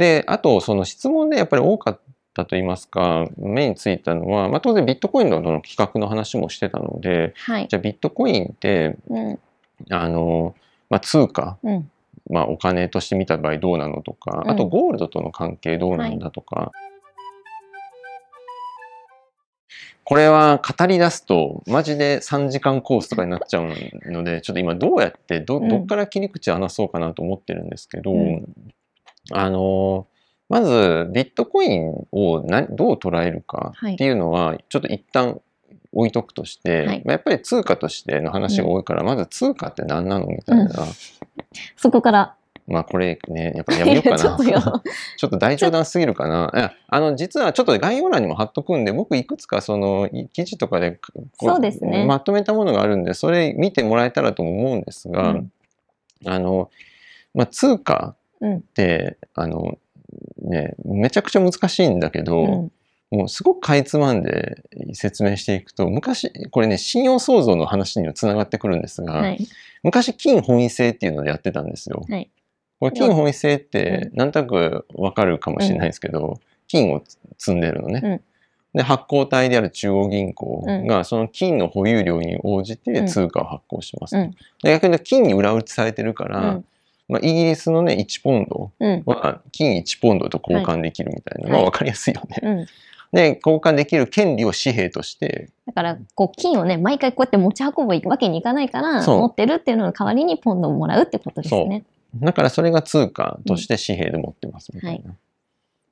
で、あと、その質問でやっぱり多かったと言いますか、目についたのは、まあ当然ビットコインの企画の話もしてたので、はい。じゃあビットコインって、うん。あの、まあ通貨、うん。まあお金として見た場合どうなのとか、うんあとゴールドとの関係どうなんだとか、これは語り出すとマジで3時間コースとかになっちゃうのでちょっと今どうやってどうんどっから切り口話そうかなと思ってるんですけど、うんあのまずビットコインをなどう捉えるかはい。っていうのはちょっと一旦置いとくとして、はい。まあやっぱり通貨としての話が多いから、まず通貨って何なのみたいな、そこから。まあこれねやっぱやめようかな。ちょっとよ。ちょっと大冗談すぎるかな。あの、実はちょっと概要欄にも貼っとくんで、僕いくつかそのい記事とかでこそうですね。まとめたものがあるんで、それ見てもらえたらと思うんですが、うん。あの、まあ、通貨うんって、あの、ね、めちゃくちゃ難しいんだけど、うん。もうすごくかいつまんで説明していくと、昔、これね、信用創造の話にもつながってくるんですが、はい。昔金本位制っていうのでやってたんですよ。はいこれ金本位制ってなんとなくわかるかもしれないですけど、金を積んでるのね。うんで発行体である中央銀行がその金の保有量に応じて通貨を発行しますと。うんで逆に金に裏打ちされてるから、うんまあ、イギリスのね1ポンドうん。は金1ポンドと交換できるみたいな、はいまあわかりやすいよね。うん。で交換できる権利を紙幣としてだから、こう、金をね、毎回こうやって持ち運ぶわけにいかないから、持ってるっていうのの代わりにポンドをもらうってことですね。だからそれが通貨として紙幣で持ってますみたいな。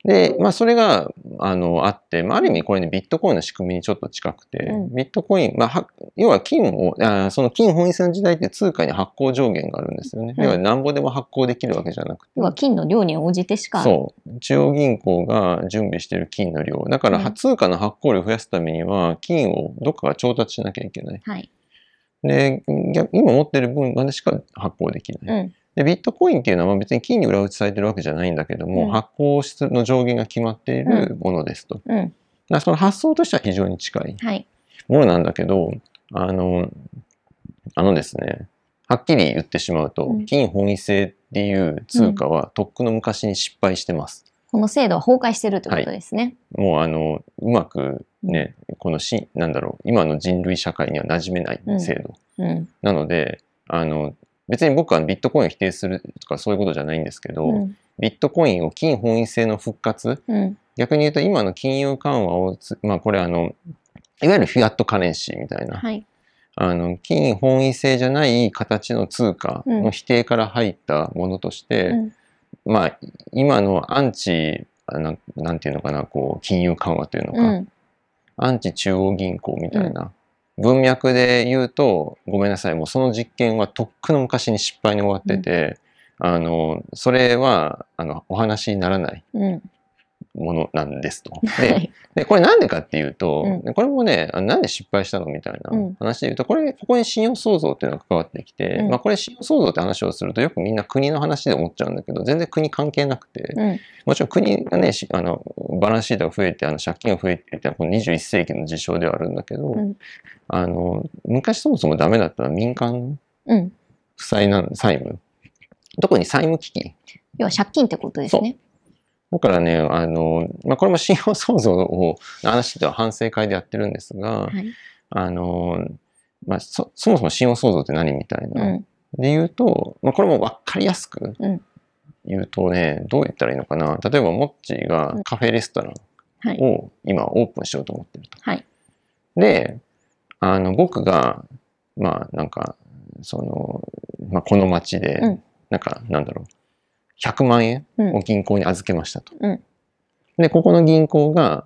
で、まあそれが、あの、あって、まあある意味これね、ビットコインの仕組みにちょっと近くて、うんビットコイン、まあは、要は金を、あその金本位制の時代って通貨に発行上限があるんですよね。うん要はなんぼでも発行できるわけじゃなくて。要は金の量に応じてしか。そう。中央銀行が準備している金の量。だから、うん通貨の発行量を増やすためには、金をどっかが調達しなきゃいけない。はい。で、逆今持ってる分までしか発行できない。うん。で、ビットコインっていうのはまあ別に金に裏打ちされてるわけじゃないんだけども、うん発行質の上限が決まっているものですと。うん。らその発想としては非常に近いはい。ものなんだけど、あの、あのですね、はっきり言ってしまうと、うん金本位制っていう通貨はとっくの昔に失敗してます。この制度は崩壊してるってことですね。もうあの、うまくね、このし、なんだろう、今の人類社会には馴染めない制度。うん。なので、あの、別に僕はビットコインを否定するとかそういうことじゃないんですけど、うん。ビットコインを金本位制の復活、うん。逆に言うと今の金融緩和をつ、まあこれあの、いわゆるフィアットカレンシーみたいな、はい。あの、金本位制じゃない形の通貨の否定から入ったものとして、うんまあ今のアンチ、あなんなんていうのかな、こう、金融緩和というのか、うん。アンチ中央銀行みたいな、文脈で言うと、ごめんなさい、もうその実験はとっくの昔に失敗に終わってて、あの、それは、あの、お話にならないう。ものなんですと。は で、い。でこれなんでかっていうと、うこれもね、あなんで失敗したのみたいなうん話で言うと、これ、ここに信用創造っていうのが関わってきて、うんまあこれ信用創造って話をするとよくみんな国の話で思っちゃうんだけど、全然国関係なくて、うん。もちろん国がね、しあの、バランスシートが増えて、あの、借金が増えてってこの21世紀の事象ではあるんだけど、うんあの、昔そもそもダメだったのは民間。負債なん、債務。特に債務危機。要は借金ってことですね。だからね、あの、まあ、これも信用創造を話では反省会でやってるんですが、はい。あの、まあ、そ、そもそも信用創造って何みたいうな。ん。で言うと、まあ、これも分かりやすくうん言うとね、どう言ったらいいのかな。例えば、モッチーがカフェレストランはい。を今オープンしようと思ってると。はい。で、あの、僕が、まあ、なんか、その、まあ、この町で、うんなんか、なんだろう、100万円うんを銀行に預けましたと。うんで、ここの銀行が、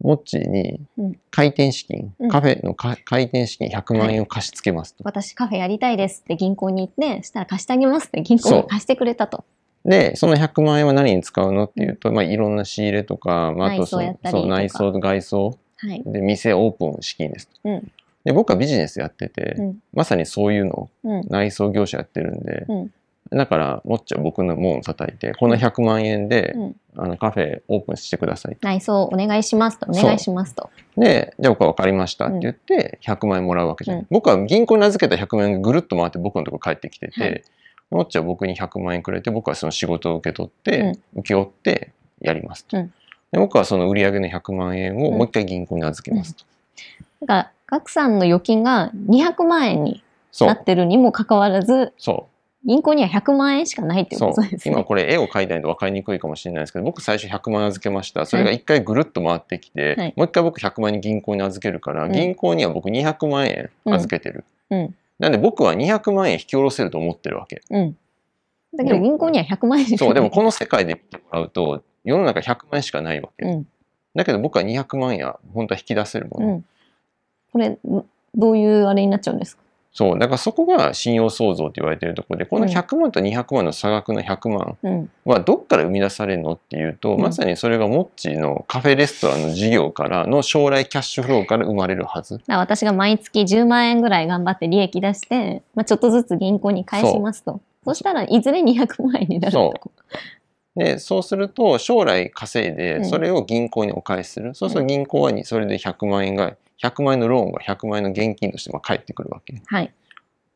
モッチーにうん開店資金、うんカフェのか開店資金100万円を貸し付けますと。私カフェやりたいですって銀行に行って、したら貸してあげますって銀行そうが貸してくれたと。で、その100万円は何に使うのっていうと、まあ、いろんな仕入れとか、まあ、あとそう内装と外装はい。で、店オープン資金ですと。うん。で、僕はビジネスやってて、うん。まさにそういうの。内装業者やってるんで、うんだから、もっちゃん僕の門を叩いて、この100万円で、うん。あのカフェオープンしてください。内装お願いしますと。お願いしますと。で、じゃあ僕は分かりましたって言って、100万円もらうわけじゃん。うん僕は銀行に預けた100万円がぐるっと回って僕のところ帰ってきてて、はいもっちは僕に100万円くれて、僕はその仕事を受け取って、請け負ってやりますと。うんで僕はその売り上げの100万円をうんもう一回銀行に預けますと。だから、ガクさんの預金が200万円に。なってるにもかかわらず、そ銀行には100万円しかないってう。いうことですね。今これ絵を描いたりと分かりにくいかもしれないですけど、僕最初100万預けました。それが一回ぐるっと回ってきて、はいもう一回僕100万に銀行に預けるから、うん銀行には僕200万円預けてる。うん。なんで僕は200万円引き下ろせると思ってるわけ。うん。だけど銀行には100万円しかない。そう、でもこの世界で見てもらうと、世の中100万円しかないわけ。うん。だけど僕は200万円や本当は引き出せるもの。うん。これ、んどういうあれになっちゃうんですか？そう、だからそこが信用創造と言われているところで、このうん100万と200万の差額の100万うん。はどっから生み出されるのっていうと、うんまさにそれがモッチーのカフェレストランの事業からの将来キャッシュフローから生まれるはず。私が毎月10万円ぐらい頑張って利益出して、まあ、ちょっとずつ銀行に返しますと。そしたらいずれ200万円になるとで、そうすると将来稼いうでんそれを銀行にお返しする。そうすると銀行はにそれで100万円が、100万円のローンが100万円の現金としてまあ返ってくるわけ。はい。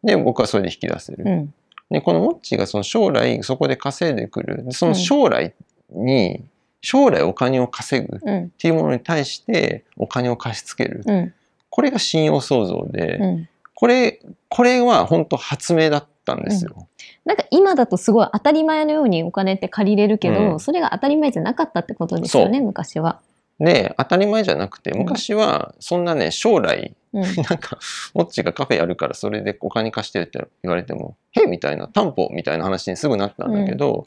で、僕はそれで引き出せる。うん。で、このモッチーがその将来そこで稼いでくる。でその将来に、将来お金を稼ぐっうん。ていうものに対してお金を貸し付ける。うん。これが信用創造で、うん。これ、これは本当発明だったんですよ。なんか今だとすごい当たり前のようにお金って借りれるけど、うんそれが当たり前じゃなかったってことですよね、昔は。で、当たり前じゃなくて、ん昔はそんなね、将来、うん。なんか、モッチーがカフェやるからそれでお金貸してって言われても、へみたいな、担保みたいな話にすぐなったんだけど、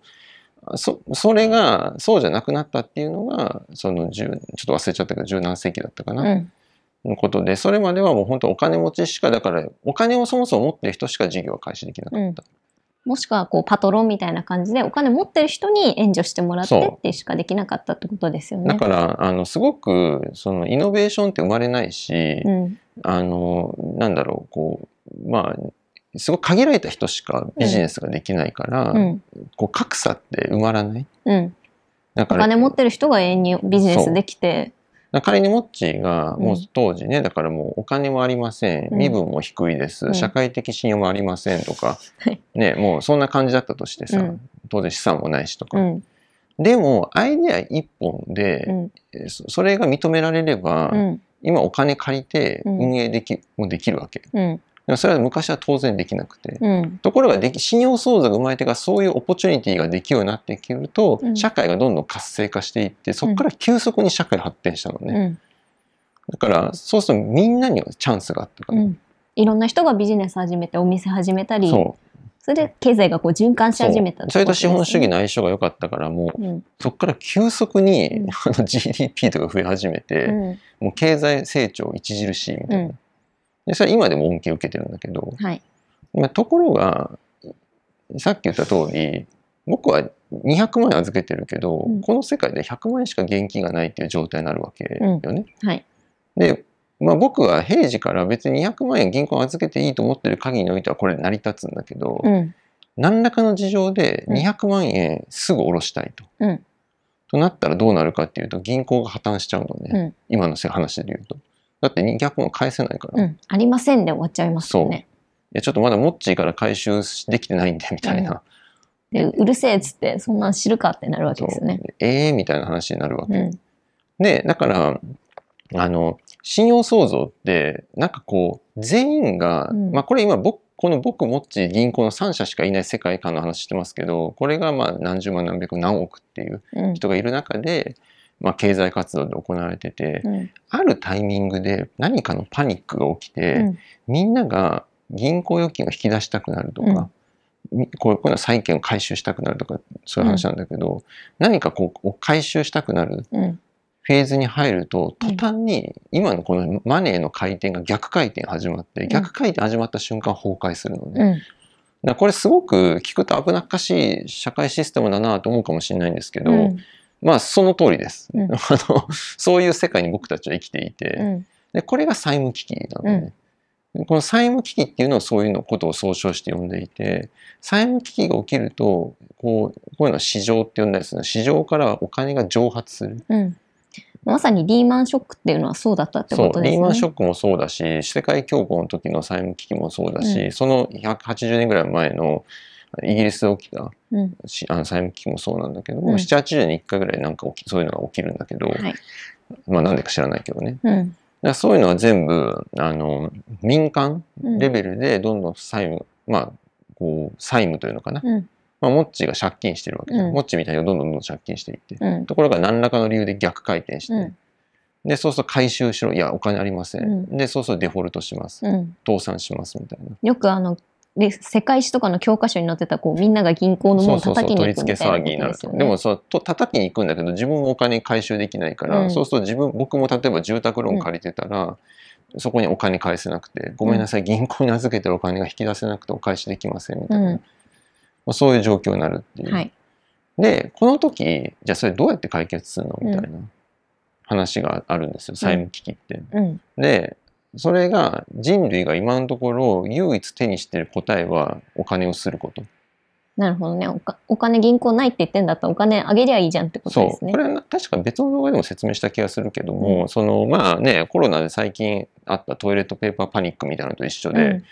そそれがそうじゃなくなったっていうのが、その10、ちょっと忘れちゃったけど、十何世紀だったかな。うん。のことで、それまではもう本当お金持ちしか、だからお金をそもそも持ってる人しか事業は開始できなかった。もしくはこうパトロンみたいな感じでお金持ってる人に援助してもらってってしかできなかったってことですよね。だから、あの、すごく、その、イノベーションって生まれないし、うん。あの、なんだろう、こう、まあ、すごく限られた人しかビジネスができないから、うん。こう、格差って埋まらない？うん。だから、お金持ってる人が永遠にビジネスできて、仮にモッチーが、もううん当時ね、だからもうお金もありません、うん。身分も低いです、うん。社会的信用もありませんとか。はい、ね、もうそんな感じだったとしてさ、うん。当然資産もないしとか。うん。でも、アイデア一本で、そそれが認められれば、うん。今お金借りてうん。運営でき、もできるわけ。もそれは昔は当然できなくて。うん。ところができ、信用創造が生まれてからそういうオポチュニティができるようになってくると、うん社会がどんどん活性化していって、そこから急速に社会発展したのね。うん。だから、そうするとみんなにはチャンスがあったから。うん。いろんな人がビジネス始めて、お店始めたり、そそれで経済がこう循環し始めたってそれと資本主義の相性が良かったから、もう、うん。そこから急速に、うん GDP とか増え始めて、うん。もう経済成長著しいみたいな。うんでそれは今でも恩恵を受けてるんだけど、はい。まあ、ところが、さっき言った通り、僕は200万円預けてるけど、うんこの世界で100万円しか現金がないっていう状態になるわけよね。はい。で、まあ、僕は平時から別に200万円銀行に預けていいと思ってる限りにおいてはこれ成り立つんだけど、うん。何らかの事情でうん200万円すぐ下ろしたいと。うん。となったらどうなるかっていうと銀行が破綻しちゃうのね。うん。今の話で言うと。だって200万円返せないから。いうん。ありませんで終わっちゃいますよね。やちょっとまだモッチーから回収できてないんでみたいな。で、うるせえっつって、そんなん知るかってなるわけですよね。ええみたいな話になるわけ。うん。で、だから、あの、信用創造って、なんかこう、全員が、うんまあこれ今僕、この僕、モッチー、銀行の3社しかいない世界観の話してますけど、これがまあ何十万何百何億っていううん。人がいる中で、まあ経済活動で行われてて、うん。あるタイミングで何かのパニックが起きて、うんみんなが銀行預金を引き出したくなるとか、うこういうの債券を回収したくなるとか、そういう話なんだけど、何かこう回収したくなるうん。フェーズに入るとうん途端に今のこのマネーの回転が逆回転始まって、ん逆回転始まった瞬間崩壊するのね。これすごく聞くと危なっかしい社会システムだなと思うかもしれないんですけど、うん。まあその通りです、うん あの。そういう世界に僕たちは生きていて、うん。でこれが債務危機なのね。この債務危機っていうのをそういうのことを総称して呼んでいて、債務危機が起きると、こう、こういうのを市場って呼んだりする市場からお金が蒸発する。うん。まさにリーマンショックっていうのはそうだったってことですね。リーマンショックもそうだし、世界恐慌の時の債務危機もそうだし、うんその180年ぐらい前のイギリスで起きたうん。しあの債務危機もそうなんだけど、うん7、80年に1回ぐらいなんかそういうのが起きるんだけど、はい。まあなんでか知らないけどね。うん。だからそういうのは全部、あの、民間うんレベルでどんどん債務、まあ、こう、債務というのかな。うん。まあ、モッチーが借金してるわけじゃん。うんモッチーみたいにどんどんどんどん借金していって。うん。ところが何らかの理由で逆回転して、うんで、そうすると回収しろ。いや、お金ありません。うんで、そうするとデフォルトします。うん。倒産しますみたいな。よくあの、で世界史とかの教科書に載ってた、こう、みんなが銀行のものをそうそうそう、叩きに取り付け行くみたいな騒ぎになると。でもそうと、叩きに行くんだけど、自分もお金回収できないから、うんそうすると自分、僕も例えば住宅ローン借りてたら、そこにお金返せなくて、ごめんなさい、銀行に預けてるお金が引き出せなくてお返しできませんみたいな。うんまあ、そういう状況になるっていう。はい。で、この時、じゃあそれどうやって解決するの？みたいな話があるんですよ、債務危機って。うん。で、それが人類が今のところ唯一手にしている答えはお金をすること。なるほどね。おかお金銀行ないって言ってんだったらお金あげりゃいいじゃんってこと。ですねこ。れは確か別の動画でも説明した気がするけども、そのまあね、コロナで最近あったトイレットペーパーパニックみたいなのと一緒で、うん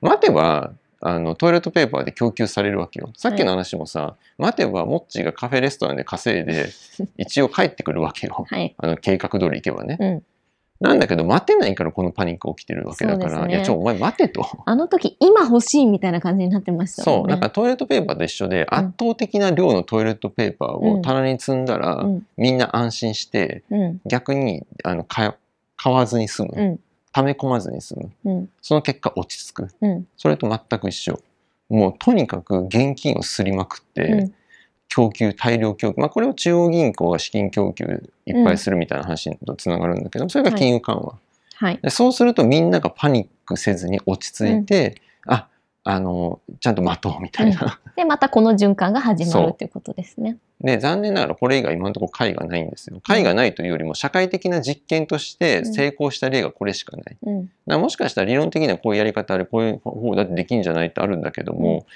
待てば、あの、トイレットペーパーで供給されるわけよ。さっきの話もさ、待てば、モッチーがカフェレストランで稼いで、一応帰ってくるわけよ。はい。あの、計画通り行けばね。うん。なんだけど、待てないからこのパニック起きてるわけだから、ねいや、ちょ、お前待てと。あの時、今欲しいみたいな感じになってましたそう。なんかトイレットペーパーと一緒で、圧倒的な量のトイレットペーパーを棚に積んだら、うん。みんな安心して、うん。逆に、あの、買買わずに済む。うん。溜め込まずに済む。うん。その結果落ち着く。うん。それと全く一緒。もうとにかく現金をすりまくって、うん。供給、大量供給。まあこれを中央銀行が資金供給いっぱいするみたいな話とつながるんだけど、それが金融緩和。はい。でそうするとみんながパニックせずに落ち着いて、あ、あの、ちゃんと待とうみたいな。で、またこの循環が始まるということですね。で、残念ながらこれ以外今のところ解がないんですよ。解がないというよりも社会的な実験として成功した例がこれしかない。うん。もしかしたら理論的にはこういうやり方ある、こういう方だってできんじゃないってあるんだけども、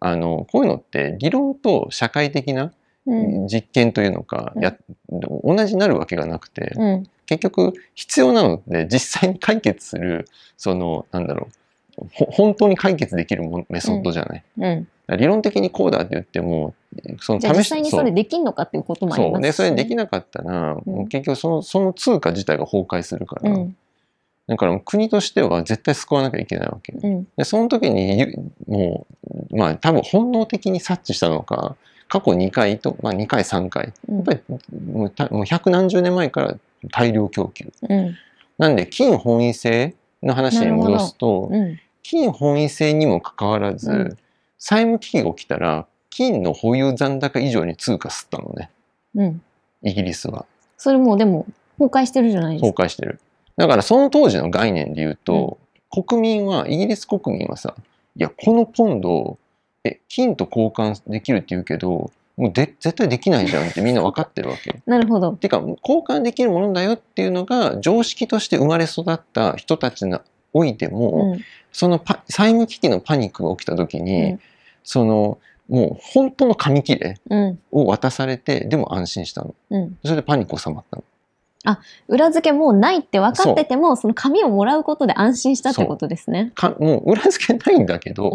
あの、こういうのって理論と社会的なうん。実験というのか、うんや同じになるわけがなくて、うん。結局必要なのって実際に解決する、その、なんだろう、ほ本当に解決できるもメソッドじゃない。うん。理論的にこうだって言っても、その試しにそれできんのかっていうこともありそう。で、ますしそれできね。なかったら、結局その、その通貨自体が崩壊するから、うん。だから国としては絶対救わなきゃいけないわけ。うん。で、その時にゆ、もう、まあ多分本能的に察知したのか、過去2回と、まあ2回3回、うんやっぱりもうたもう百何十年前から大量供給。うん。なんで、金本位制の話に戻すと、うん。金本位制にもかかわらず、うん債務危機が起きたら、金の保有残高以上に通貨吸ったのね、うん。イギリスは。それもうでも、崩壊してるじゃないですか。崩壊してる。だからその当時の概念で言うと、国民は、イギリス国民はさ、いや、このポンド、え、金と交換できるって言うけど、もうで絶対できないじゃんってみんな分かってるわけ。なるほど。てか、交換できるものだよっていうのが常識として生まれ育った人たちにおいても、うん。そのパ債務危機のパニックが起きた時に、うんその、もう本当の紙切れうん。を渡されて、でも安心したの。うん。それでパニック収まったの。裏付けもうないって分かってても、その紙をもらうことで安心したってことですね。かもう裏付けないんだけど、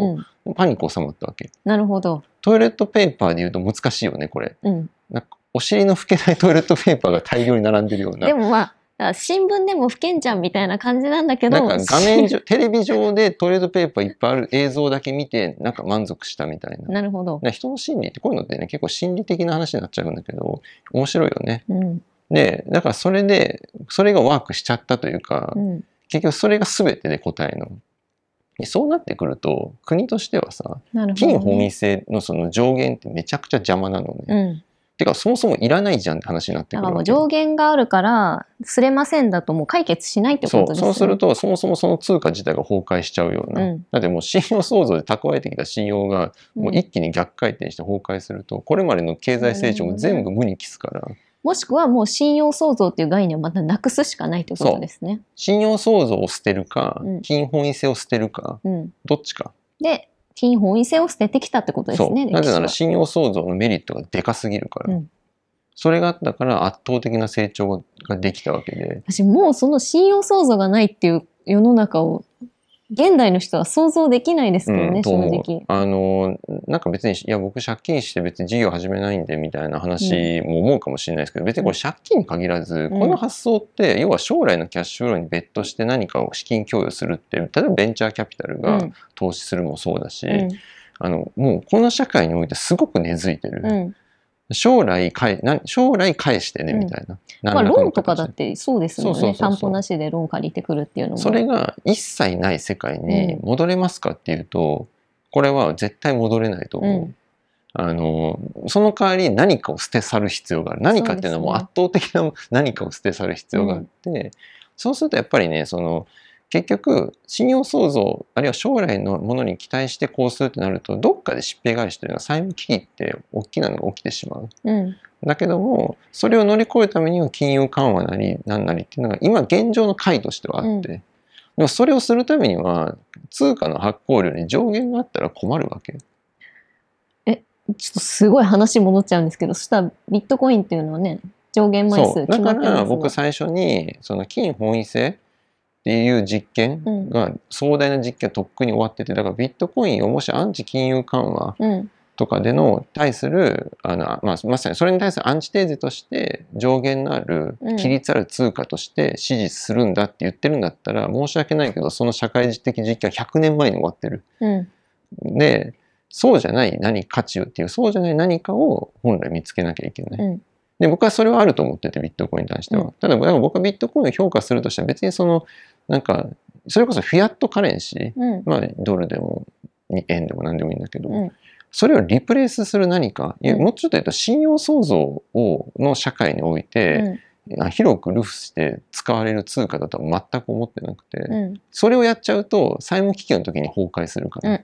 うん。パニック収まったわけ。なるほど。トイレットペーパーで言うと難しいよね、これ。うん。なんかお尻の拭けないトイレットペーパーが大量に並んでるような。でもまあ、新聞でも不見ちゃんみたいな感じなんだけど、なんか画面上、テレビ上でトイレットペーパーいっぱいある映像だけ見て、なんか満足したみたいな。なるほど。ね人の心理ってこういうのってね、結構心理的な話になっちゃうんだけど、面白いよね。うん。で、だからそれで、それがワークしちゃったというか、うん。結局それが全てで答えの。でそうなってくると、国としてはさ、金本位制のその上限ってめちゃくちゃ邪魔なのね。うん。てか、そもそもいらないじゃんって話になってくるわけ。上限があるから、すれませんだともう解決しないってことですよね。そうすると、そもそもその通貨自体が崩壊しちゃうような。うんだってもう信用創造で蓄えてきた信用が、もううん一気に逆回転して崩壊すると、これまでの経済成長も全部無に帰すから、もしくはもう信用創造っていう概念をまたなくすしかないってことですね。信用創造を捨てるか、うん金本位制を捨てるか、うん。どっちか。で、金本位制を捨ててきたってことです。ね。なぜなら信用創造のメリットがでかすぎるから。うんそれがあったから圧倒的な成長ができたわけで。は私もうその信用創造がないっていう世の中を現代の人は想像できないですけどね、うん、と正直。あの、なんか別に、いや、僕借金して別に事業始めないんでみたいな話も思うかもしれないですけど、別にこれ借金に限らず、この発想って、要は将来のキャッシュフローに別途して何かを資金供与するって、例えばベンチャーキャピタルがうん。投資するもそうだし、うん。あの、もうこの社会においてすごく根付いてる。うん将来返、な将来返してね、うんみたいな。まあ、ローンとかだっ形てそうですもんね。担保なしでローン借りてくるっていうのも。それが一切ない世界に戻れますかっていうと、これは絶対戻れないと思う。うんあの、その代わり何かを捨て去る必要がある。何かっていうのはもう圧倒的な何かを捨て去る必要があって、そうするとやっぱりね、その、結局、信用創造、あるいは将来のものに期待してこうするってなると、どっかで疾病返しというのは債務危機って大きなのが起きてしまう。うん。だけども、それを乗り越えるためには金融緩和なり何なりっていうのが今現状の解としてはあって、うんでもそれをするためには通貨の発行量に上限があったら困るわけ。ちょっとすごい話戻っちゃうんですけど、そしたらビットコインっていうのはね、上限枚。数決まだからってますが僕最初にその金本位制っていう実験が壮大な実験がとっくに終わってて、だからビットコインをもしアンチ金融緩和うん。とかでの対するあの、まあ、まさにそれに対するアンチテーゼとして上限のあるうん規律ある通貨として支持するんだって言ってるんだったら申し訳ないけどその社会的実験は100年前に終わってる。うん。でそうじゃない何価値をっていうそうじゃない何かを本来見つけなきゃいけない。うん。で僕はそれはあると思っててビットコインに対しては。うんただ僕はビットコインを評価するとしたら別にそのなんかそれこそフィアットカレンシーうん。まあ、ドルでもに円でも何でもいいんだけど、うんそれをリプレイスする何か、もうちょっと言うと信用創造をの社会において、あ広くルフして使われる通貨だとは全く思ってなくて。それをやっちゃうと債務危機の時に崩壊するから。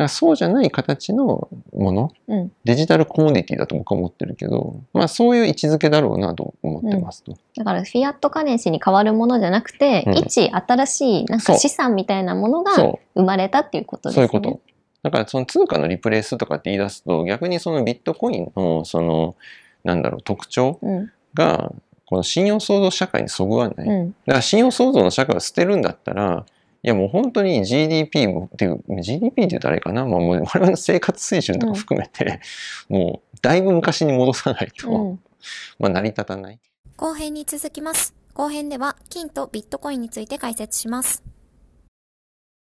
からそうじゃない形のもの、うんデジタルコモディティだと僕は思ってるけど、まあそういう位置づけだろうなと思ってますと。だからフィアットカレンシーに変わるものじゃなくて、うん一新しいなんか資産みたいなものが。生まれたっていうことですね。そういうこと。だからその通貨のリプレイスとかって言い出すと逆にそのビットコインのそのなんだろう特徴うん。がこの信用創造社会にそぐわない。だうん。から信用創造の社会を捨てるんだったらいやもう本当に GDP もっていう GDP って言うとあれかな、まあ、もう我々の生活水準とか含めて、もうだいぶ昔に戻さないと、うん。まあ成り立たない。後編に続きます。後編では金とビットコインについて解説します。